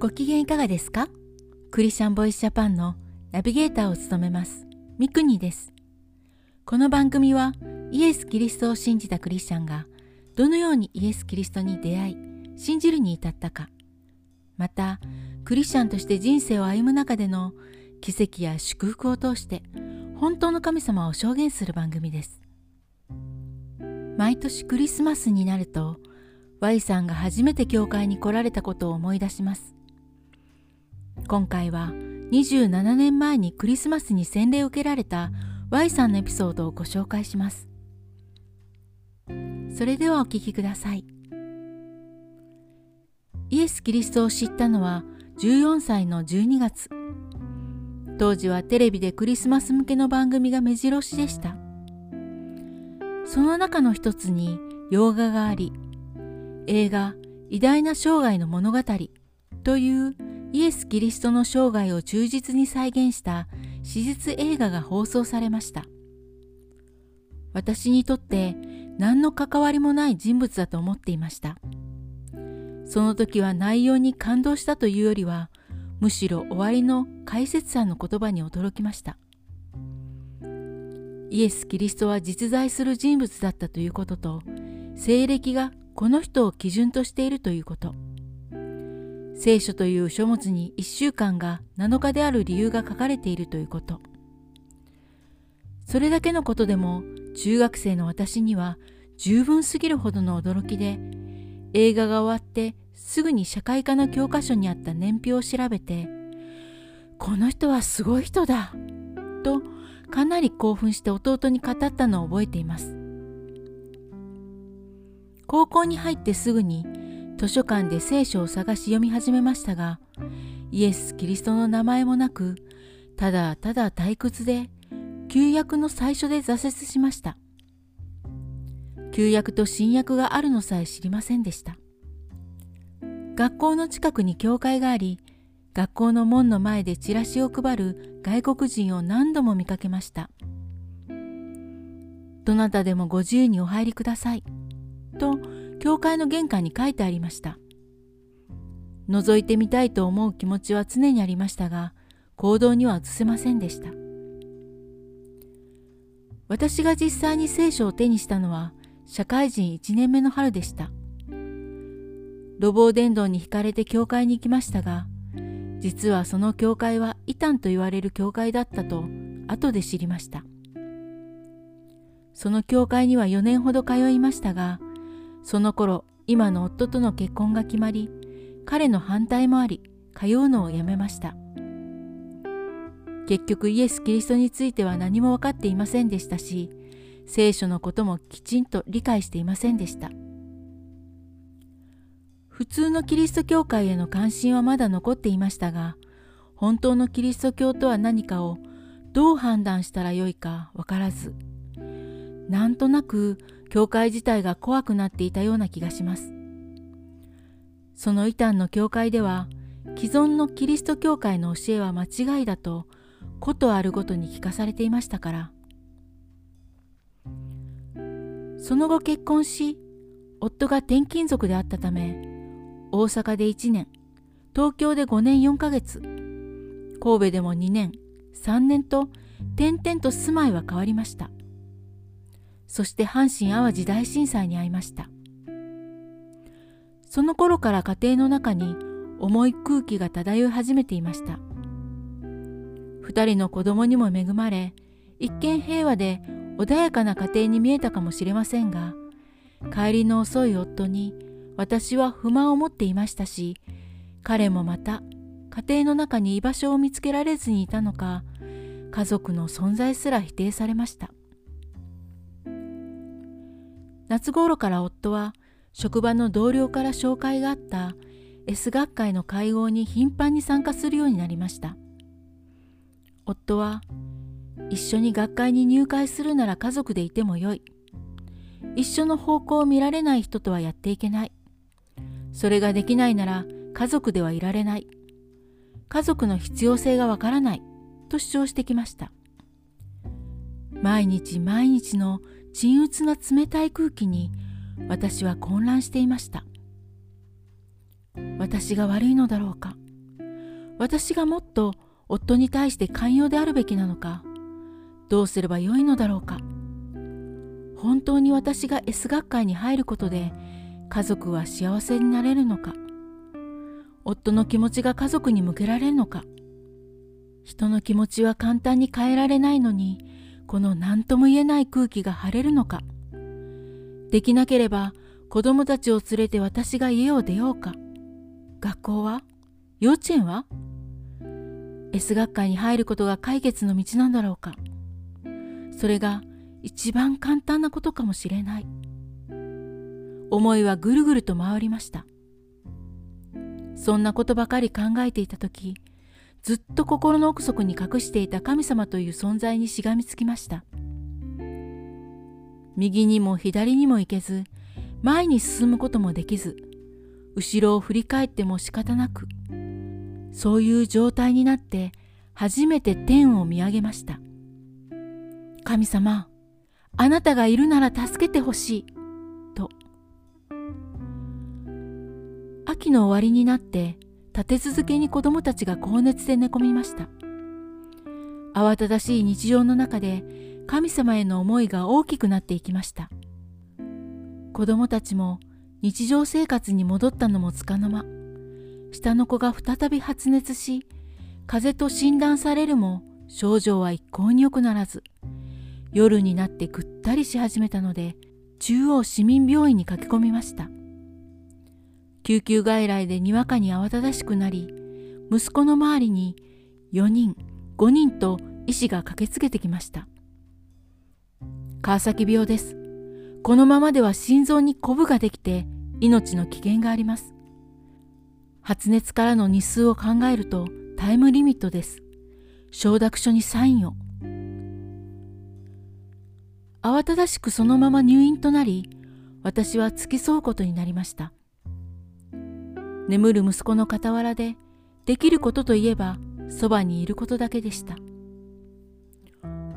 ご機嫌いかがですか？クリスチャンボイスジャパンのナビゲーターを務めます。ミクニです。この番組はイエス・キリストを信じたクリスチャンがどのようにイエス・キリストに出会い信じるに至ったか。またクリスチャンとして人生を歩む中での奇跡や祝福を通して本当の神様を証言する番組です。毎年クリスマスになると Y さんが初めて教会に来られたことを思い出します。今回は27年前にクリスマスに洗礼を受けられた Y さんのエピソードをご紹介します。それではお聞きください。イエス・キリストを知ったのは14歳の12月。当時はテレビでクリスマス向けの番組が目白押しでした。その中の一つに洋画があり映画偉大な生涯の物語というイエス・キリストの生涯を忠実に再現した史実映画が放送されました。私にとって何の関わりもない人物だと思っていました。その時は内容に感動したというよりはむしろ終わりの解説者の言葉に驚きました。イエス・キリストは実在する人物だったということと西暦がこの人を基準としているということ。聖書という書物に1週間が7日である理由が書かれているということ。それだけのことでも中学生の私には十分すぎるほどの驚きで映画が終わってすぐに社会科の教科書にあった年表を調べてこの人はすごい人だとかなり興奮して弟に語ったのを覚えています。高校に入ってすぐに図書館で聖書を探し読み始めましたがイエス・キリストの名前もなくただただ退屈で旧約の最初で挫折しました。旧約と新約があるのさえ知りませんでした。学校の近くに教会があり学校の門の前でチラシを配る外国人を何度も見かけました。どなたでもご自由にお入りくださいと教会の玄関に書いてありました。覗いてみたいと思う気持ちは常にありましたが、行動には移せませんでした。私が実際に聖書を手にしたのは、社会人1年目の春でした。路傍伝道に惹かれて教会に行きましたが、実はその教会は異端と言われる教会だったと後で知りました。その教会には4年ほど通いましたが、その頃今の夫との結婚が決まり彼の反対もあり通うのをやめました。結局イエス・キリストについては何も分かっていませんでしたし聖書のこともきちんと理解していませんでした。普通のキリスト教会への関心はまだ残っていましたが本当のキリスト教とは何かをどう判断したらよいか分からずなんとなく教会自体が怖くなっていたような気がします。その異端の教会では既存のキリスト教会の教えは間違いだとことあるごとに聞かされていましたからその後結婚し夫が転勤族であったため大阪で1年東京で5年4ヶ月神戸でも2年3年と転々と住まいは変わりましたそして阪神・淡路大震災に遭いました。その頃から家庭の中に重い空気が漂い始めていました。二人の子供にも恵まれ一見平和で穏やかな家庭に見えたかもしれませんが帰りの遅い夫に私は不満を持っていましたし彼もまた家庭の中に居場所を見つけられずにいたのか家族の存在すら否定されました。夏頃から夫は職場の同僚から紹介があった S 学会の会合に頻繁に参加するようになりました。夫は一緒に学会に入会するなら家族でいてもよい。一緒の方向を見られない人とはやっていけない。それができないなら家族ではいられない。家族の必要性がわからないと主張してきました。毎日毎日の沈鬱な冷たい空気に私は混乱していました。私が悪いのだろうか。私がもっと夫に対して寛容であるべきなのか。どうすればよいのだろうか。本当に私が S 学会に入ることで家族は幸せになれるのか。夫の気持ちが家族に向けられるのか。人の気持ちは簡単に変えられないのにこの何とも言えない空気が晴れるのか。できなければ子供たちを連れて私が家を出ようか。学校は？幼稚園は？S 学会に入ることが解決の道なんだろうか。それが一番簡単なことかもしれない。思いはぐるぐると回りました。そんなことばかり考えていた時ずっと心の奥底に隠していた神様という存在にしがみつきました。右にも左にも行けず前に進むこともできず後ろを振り返っても仕方なくそういう状態になって初めて天を見上げました。神様あなたがいるなら助けてほしいと。秋の終わりになって立て続けに子供たちが高熱で寝込みました。慌ただしい日常の中で神様への思いが大きくなっていきました。子供たちも日常生活に戻ったのもつかの間。下の子が再び発熱し風邪と診断されるも症状は一向に良くならず夜になってぐったりし始めたので中央市民病院に駆け込みました。救急外来でにわかに慌ただしくなり息子の周りに4人5人と医師が駆けつけてきました。川崎病です。このままでは心臓にコブができて命の危険があります。発熱からの日数を考えるとタイムリミットです。承諾書にサインを。慌ただしくそのまま入院となり私は付き添うことになりました。眠る息子の傍らでできることといえばそばにいることだけでした。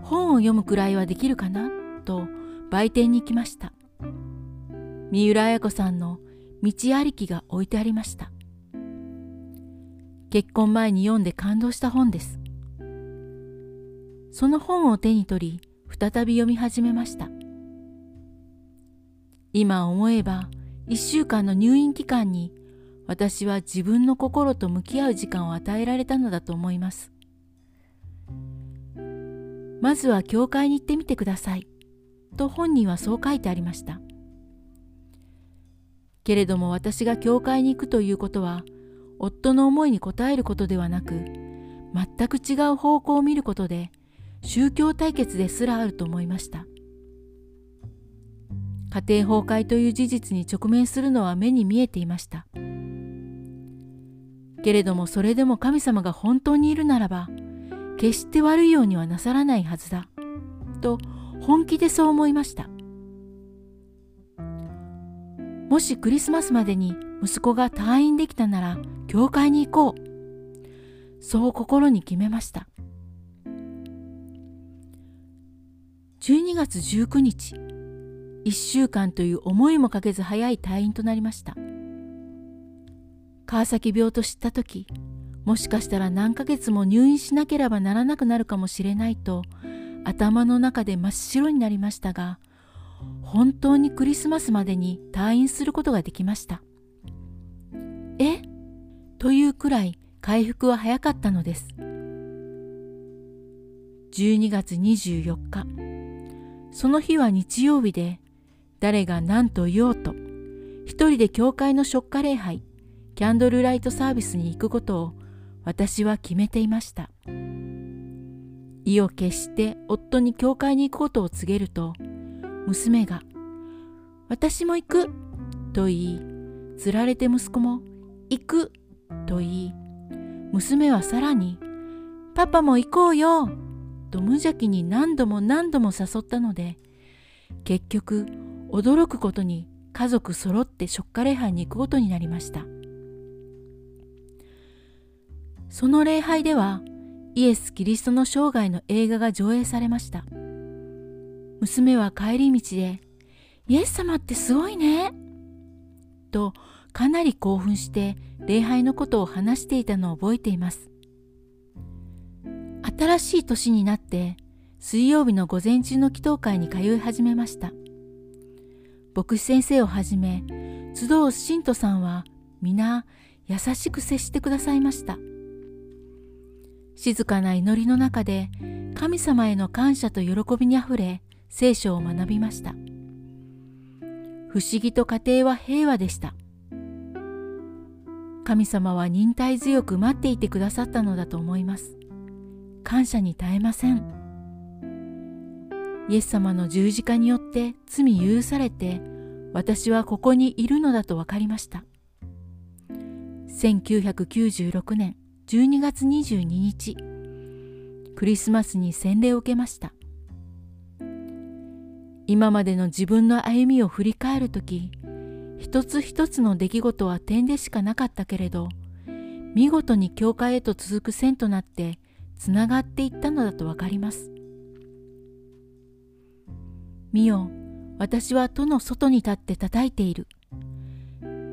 本を読むくらいはできるかな？と売店に行きました。三浦綾子さんの「道ありき」が置いてありました。結婚前に読んで感動した本です。その本を手に取り再び読み始めました。今思えば1週間の入院期間に私は自分の心と向き合う時間を与えられたのだと思います。まずは教会に行ってみてください。と本人はそう書いてありました。けれども私が教会に行くということは夫の思いに応えることではなく全く違う方向を見ることで宗教対決ですらあると思いました。家庭崩壊という事実に直面するのは目に見えていました。けれどもそれでも神様が本当にいるならば決して悪いようにはなさらないはずだと本気でそう思いました。もしクリスマスまでに息子が退院できたなら教会に行こうそう心に決めました。12月19日1週間という思いもかけず早い退院となりました。川崎病と知った時もしかしたら何ヶ月も入院しなければならなくなるかもしれないと頭の中で真っ白になりましたが本当にクリスマスまでに退院することができました。え？というくらい回復は早かったのです。12月24日。その日は日曜日で誰が何と言おうと一人で教会の食家礼拝キャンドルライトサービスに行くことを私は決めていました。意を決して夫に教会に行くことを告げると娘が「私も行く」と言いつられて息子も「行く」と言い娘はさらに「パパも行こうよ」と無邪気に何度も何度も誘ったので結局驚くことに家族揃ってショッカ礼拝に行くことになりました。その礼拝ではイエス・キリストの生涯の映画が上映されました娘は帰り道で「イエス様ってすごいね」とかなり興奮して礼拝のことを話していたのを覚えています新しい年になって水曜日の午前中の祈祷会に通い始めました。牧師先生をはじめ集う信徒さんは皆優しく接してくださいました。静かな祈りの中で神様への感謝と喜びにあふれ聖書を学びました。不思議と家庭は平和でした。神様は忍耐強く待っていてくださったのだと思います。感謝に耐えません。イエス様の十字架によって罪許されて私はここにいるのだと分かりました。1996年12月22日、クリスマスに洗礼を受けました。今までの自分の歩みを振り返るとき、一つ一つの出来事は点でしかなかったけれど、見事に教会へと続く線となってつながっていったのだとわかります。見よ、私は戸の外に立って叩いている。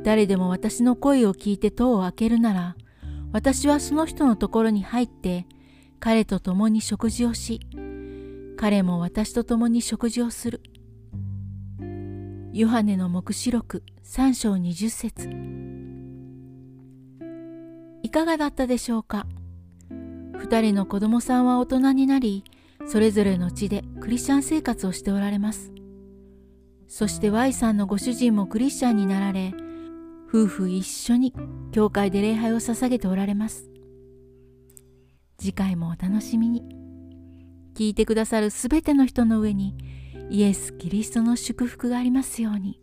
誰でも私の声を聞いて戸を開けるなら、私はその人のところに入って、彼と共に食事をし、彼も私と共に食事をする。ヨハネの黙示録3章20節いかがだったでしょうか？二人の子供さんは大人になり、それぞれの地でクリスチャン生活をしておられます。そして Y さんのご主人もクリスチャンになられ、夫婦一緒に教会で礼拝を捧げておられます。次回もお楽しみに。聞いてくださるすべての人の上にイエス・キリストの祝福がありますように。